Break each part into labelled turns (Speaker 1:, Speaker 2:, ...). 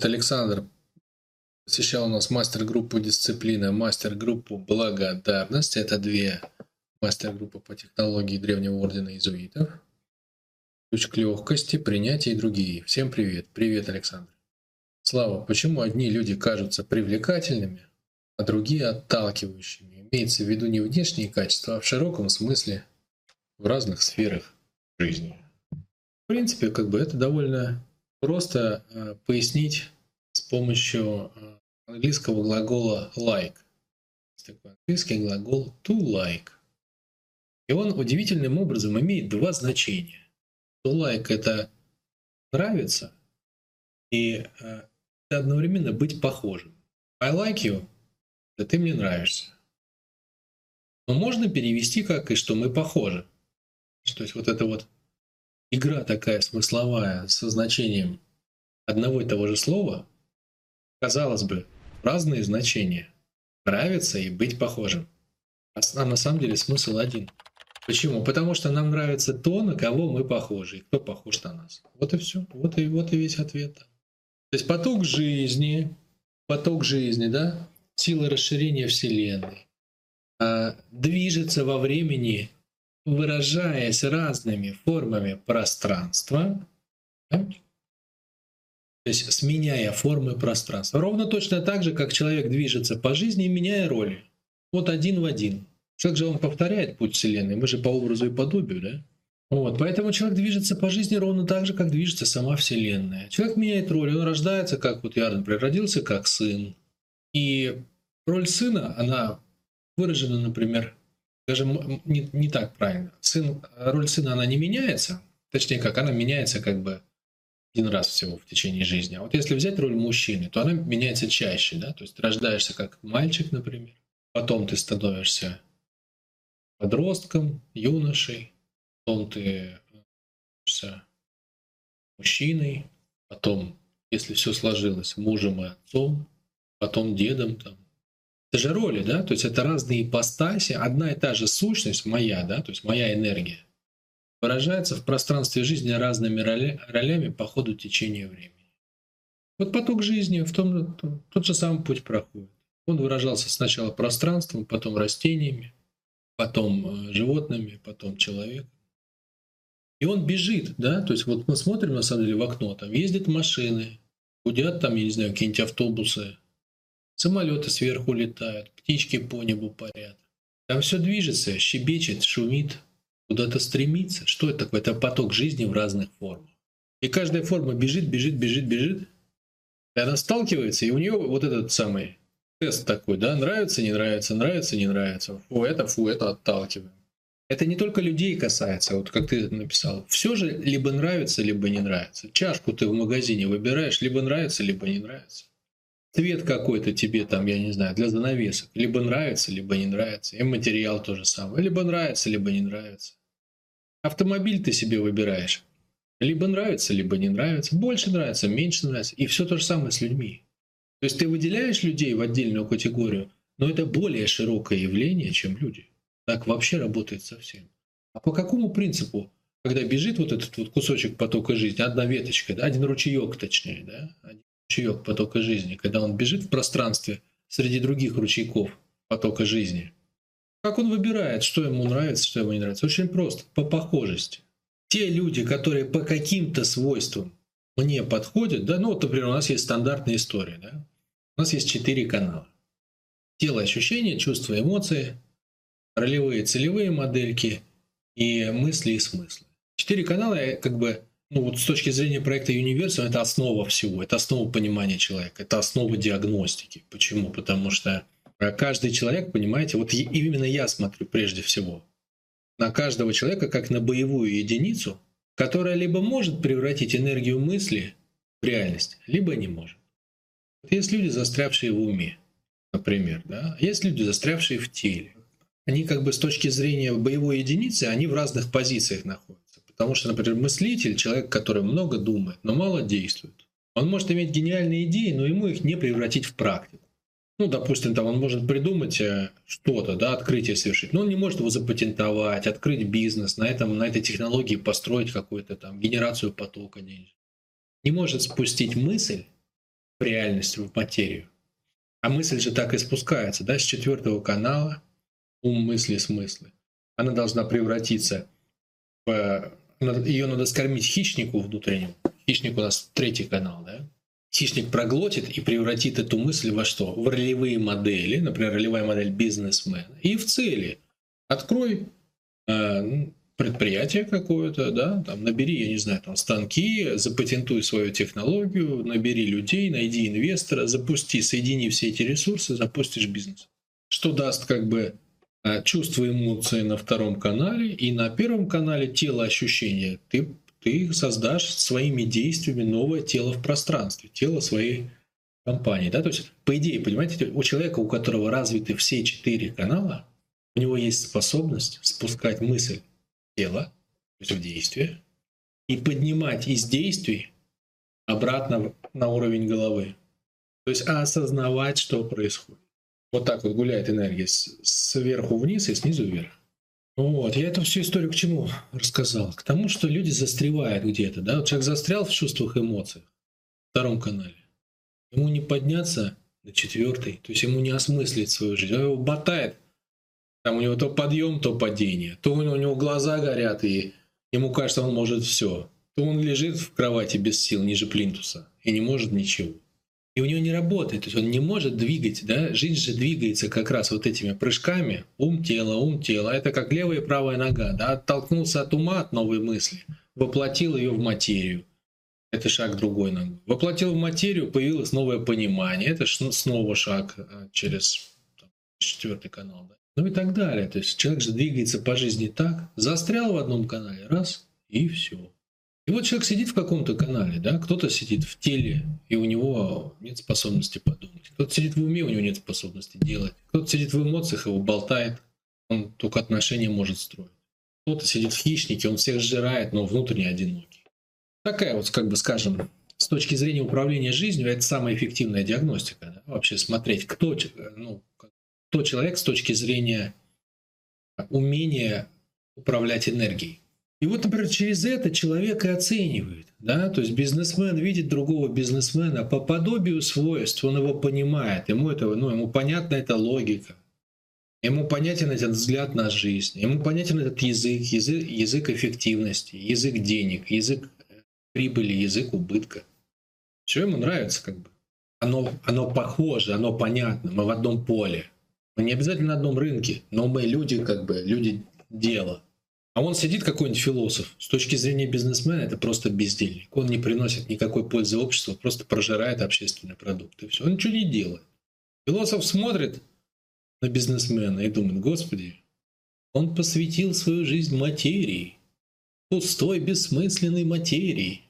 Speaker 1: Александр посещал у нас мастер-группу дисциплина, мастер-группу благодарность. Это две мастер-группы по технологии Древнего Ордена Иезуитов. Ключ к легкости, принятию и другие. Всем привет. Привет, Александр. Слава, почему одни люди кажутся привлекательными, а другие отталкивающими? Имеется в виду не внешние качества, а в широком смысле в разных сферах жизни. В принципе, как бы это довольно просто э, пояснить с помощью э, английского глагола like. Есть такой английский глагол to like. И он удивительным образом имеет два значения. To like это нравится, и э, одновременно быть похожим. I like you, да ты мне нравишься. Но можно перевести как и что мы похожи. То есть вот это вот игра такая смысловая со значением одного и того же слова, казалось бы, разные значения. Нравится и быть похожим. А на самом деле смысл один. Почему? Потому что нам нравится то, на кого мы похожи, и кто похож на нас. Вот и все. Вот и, вот и весь ответ. То есть поток жизни, поток жизни, да, сила расширения Вселенной, а, движется во времени, выражаясь разными формами пространства, да? То есть сменяя формы пространства. Ровно точно так же, как человек движется по жизни, меняя роли. Вот один в один. Как же он повторяет путь Вселенной? Мы же по образу и подобию, да? Вот, поэтому человек движется по жизни ровно так же, как движется сама Вселенная. Человек меняет роль, он рождается, как вот я, например, родился как сын. И роль сына, она выражена, например, даже не, не так правильно. Сын, роль сына, она не меняется, точнее как, она меняется как бы один раз всего в течение жизни. А вот если взять роль мужчины, то она меняется чаще, да, то есть ты рождаешься как мальчик, например, потом ты становишься подростком, юношей, потом ты становишься мужчиной, потом, если все сложилось, мужем и отцом, потом дедом, там. Это же роли, да, то есть это разные ипостаси, одна и та же сущность моя, да, то есть моя энергия, выражается в пространстве жизни разными роля, ролями по ходу течения времени. Вот поток жизни в том, тот же самый путь проходит. Он выражался сначала пространством, потом растениями, потом э, животными, потом человеком. И он бежит, да, то есть вот мы смотрим на самом деле в окно, там ездят машины, гудят там, я не знаю, какие-нибудь автобусы, самолеты сверху летают, птички по небу парят. Там все движется, щебечет, шумит, куда-то стремится. Что это такое? Это поток жизни в разных формах. И каждая форма бежит, бежит, бежит, бежит. И она сталкивается, и у нее вот этот самый тест такой, да, нравится, не нравится, нравится, не нравится. Фу, это, фу, это отталкиваем. Это не только людей касается, вот как ты написал. Все же либо нравится, либо не нравится. Чашку ты в магазине выбираешь, либо нравится, либо не нравится. Цвет какой-то тебе там, я не знаю, для занавесок. Либо нравится, либо не нравится. И материал то же самое. Либо нравится, либо не нравится. Автомобиль ты себе выбираешь. Либо нравится, либо не нравится. Больше нравится, меньше нравится. И все то же самое с людьми. То есть ты выделяешь людей в отдельную категорию, но это более широкое явление, чем люди. Так вообще работает совсем. А по какому принципу, когда бежит вот этот вот кусочек потока жизни, одна веточка, да, один ручеек точнее, да, один ручеек потока жизни, когда он бежит в пространстве среди других ручейков потока жизни, как он выбирает, что ему нравится, что ему не нравится? Очень просто, по похожести. Те люди, которые по каким-то свойствам мне подходят, да, ну вот, например, у нас есть стандартная история, да, у нас есть четыре канала. Тело, ощущения, чувства, эмоции, ролевые, целевые модельки и мысли и смыслы. Четыре канала, как бы, ну вот с точки зрения проекта Universal, это основа всего, это основа понимания человека, это основа диагностики. Почему? Потому что каждый человек, понимаете, вот именно я смотрю прежде всего на каждого человека как на боевую единицу, которая либо может превратить энергию мысли в реальность, либо не может. Есть люди, застрявшие в уме, например, да? есть люди, застрявшие в теле они как бы с точки зрения боевой единицы, они в разных позициях находятся. Потому что, например, мыслитель, человек, который много думает, но мало действует. Он может иметь гениальные идеи, но ему их не превратить в практику. Ну, допустим, там он может придумать э, что-то, да, открытие совершить, но он не может его запатентовать, открыть бизнес, на, этом, на этой технологии построить какую-то там генерацию потока денег. Не может спустить мысль в реальность, в материю. А мысль же так и спускается, да, с четвертого канала, ум, мысли, смыслы. Она должна превратиться в... Ее надо скормить хищнику внутреннему. Хищник у нас третий канал, да? Хищник проглотит и превратит эту мысль во что? В ролевые модели, например, ролевая модель бизнесмена. И в цели. Открой э, предприятие какое-то, да, там набери, я не знаю, там станки, запатентуй свою технологию, набери людей, найди инвестора, запусти, соедини все эти ресурсы, запустишь бизнес. Что даст как бы чувства, эмоции на втором канале и на первом канале тело ощущения. Ты, ты создашь своими действиями новое тело в пространстве, тело своей компании. Да? То есть, по идее, понимаете, у человека, у которого развиты все четыре канала, у него есть способность спускать мысль тела, в действие, и поднимать из действий обратно на уровень головы. То есть осознавать, что происходит. Вот так вот гуляет энергия сверху вниз и снизу вверх. Вот, я эту всю историю к чему рассказал? К тому, что люди застревают где-то, да? Вот человек застрял в чувствах и эмоциях в втором канале. Ему не подняться на четвертый, то есть ему не осмыслить свою жизнь. Он его ботает там у него то подъем, то падение. То у него глаза горят, и ему кажется, он может все. То он лежит в кровати без сил, ниже плинтуса, и не может ничего. И у него не работает, то есть он не может двигать, да? Жизнь же двигается как раз вот этими прыжками, ум тело, ум тело. Это как левая и правая нога, да? Оттолкнулся от ума, от новой мысли, воплотил ее в материю. Это шаг другой ногой. Воплотил в материю, появилось новое понимание. Это снова шаг а, через четвертый канал. Да? ну и так далее. То есть человек же двигается по жизни так, застрял в одном канале, раз, и все. И вот человек сидит в каком-то канале, да, кто-то сидит в теле, и у него нет способности подумать. Кто-то сидит в уме, у него нет способности делать. Кто-то сидит в эмоциях, его болтает, он только отношения может строить. Кто-то сидит в хищнике, он всех сжирает, но внутренне одинокий. Такая вот, как бы скажем, с точки зрения управления жизнью, это самая эффективная диагностика. Да? Вообще смотреть, кто, ну, кто человек с точки зрения умения управлять энергией. И вот, например, через это человек и оценивает. Да? То есть бизнесмен видит другого бизнесмена по подобию свойств, он его понимает, ему, это, ну, ему понятна эта логика, ему понятен этот взгляд на жизнь, ему понятен этот язык, язык, язык эффективности, язык денег, язык прибыли, язык убытка. Все ему нравится как бы. Оно, оно похоже, оно понятно, мы в одном поле. Мы не обязательно на одном рынке, но мы люди, как бы, люди дела. А он сидит какой-нибудь философ. С точки зрения бизнесмена это просто бездельник. Он не приносит никакой пользы обществу, просто прожирает общественный продукт. И все. Он ничего не делает. Философ смотрит на бизнесмена и думает, господи, он посвятил свою жизнь материи. Пустой, бессмысленной материи.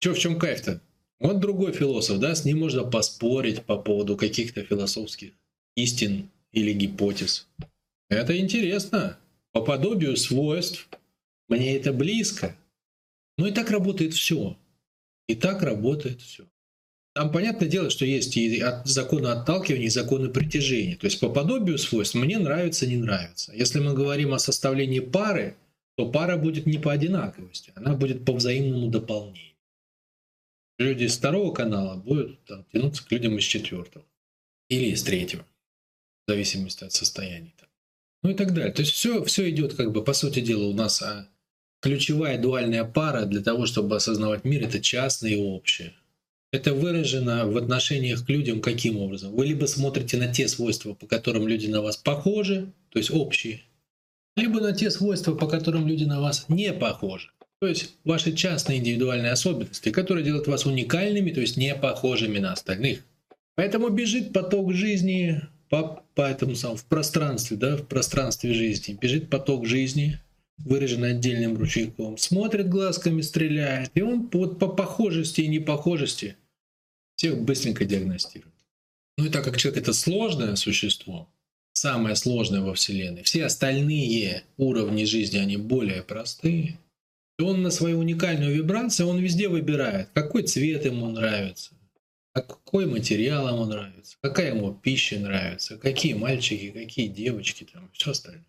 Speaker 1: Че, в чем кайф-то? Вот другой философ, да, с ним можно поспорить по поводу каких-то философских истин, или гипотез. Это интересно. По подобию свойств мне это близко. Ну и так работает все. И так работает все. Там понятное дело, что есть и законы отталкивания, и законы притяжения. То есть по подобию свойств мне нравится, не нравится. Если мы говорим о составлении пары, то пара будет не по одинаковости, она будет по взаимному дополнению. Люди из второго канала будут там, тянуться к людям из четвертого или из третьего в зависимости от состояния. Ну и так далее. То есть все, все идет как бы, по сути дела, у нас а, ключевая дуальная пара для того, чтобы осознавать мир, это частное и общее. Это выражено в отношениях к людям каким образом? Вы либо смотрите на те свойства, по которым люди на вас похожи, то есть общие, либо на те свойства, по которым люди на вас не похожи. То есть ваши частные индивидуальные особенности, которые делают вас уникальными, то есть не похожими на остальных. Поэтому бежит поток жизни по, по этому самому, в пространстве, да, в пространстве жизни. Бежит поток жизни, выраженный отдельным ручейком, смотрит глазками, стреляет. И он вот по похожести и непохожести всех быстренько диагностирует. Ну и так как человек это сложное существо, самое сложное во Вселенной, все остальные уровни жизни, они более простые, то он на свою уникальную вибрацию, он везде выбирает, какой цвет ему нравится, а какой материал ему нравится, какая ему пища нравится, какие мальчики, какие девочки, там, все остальное.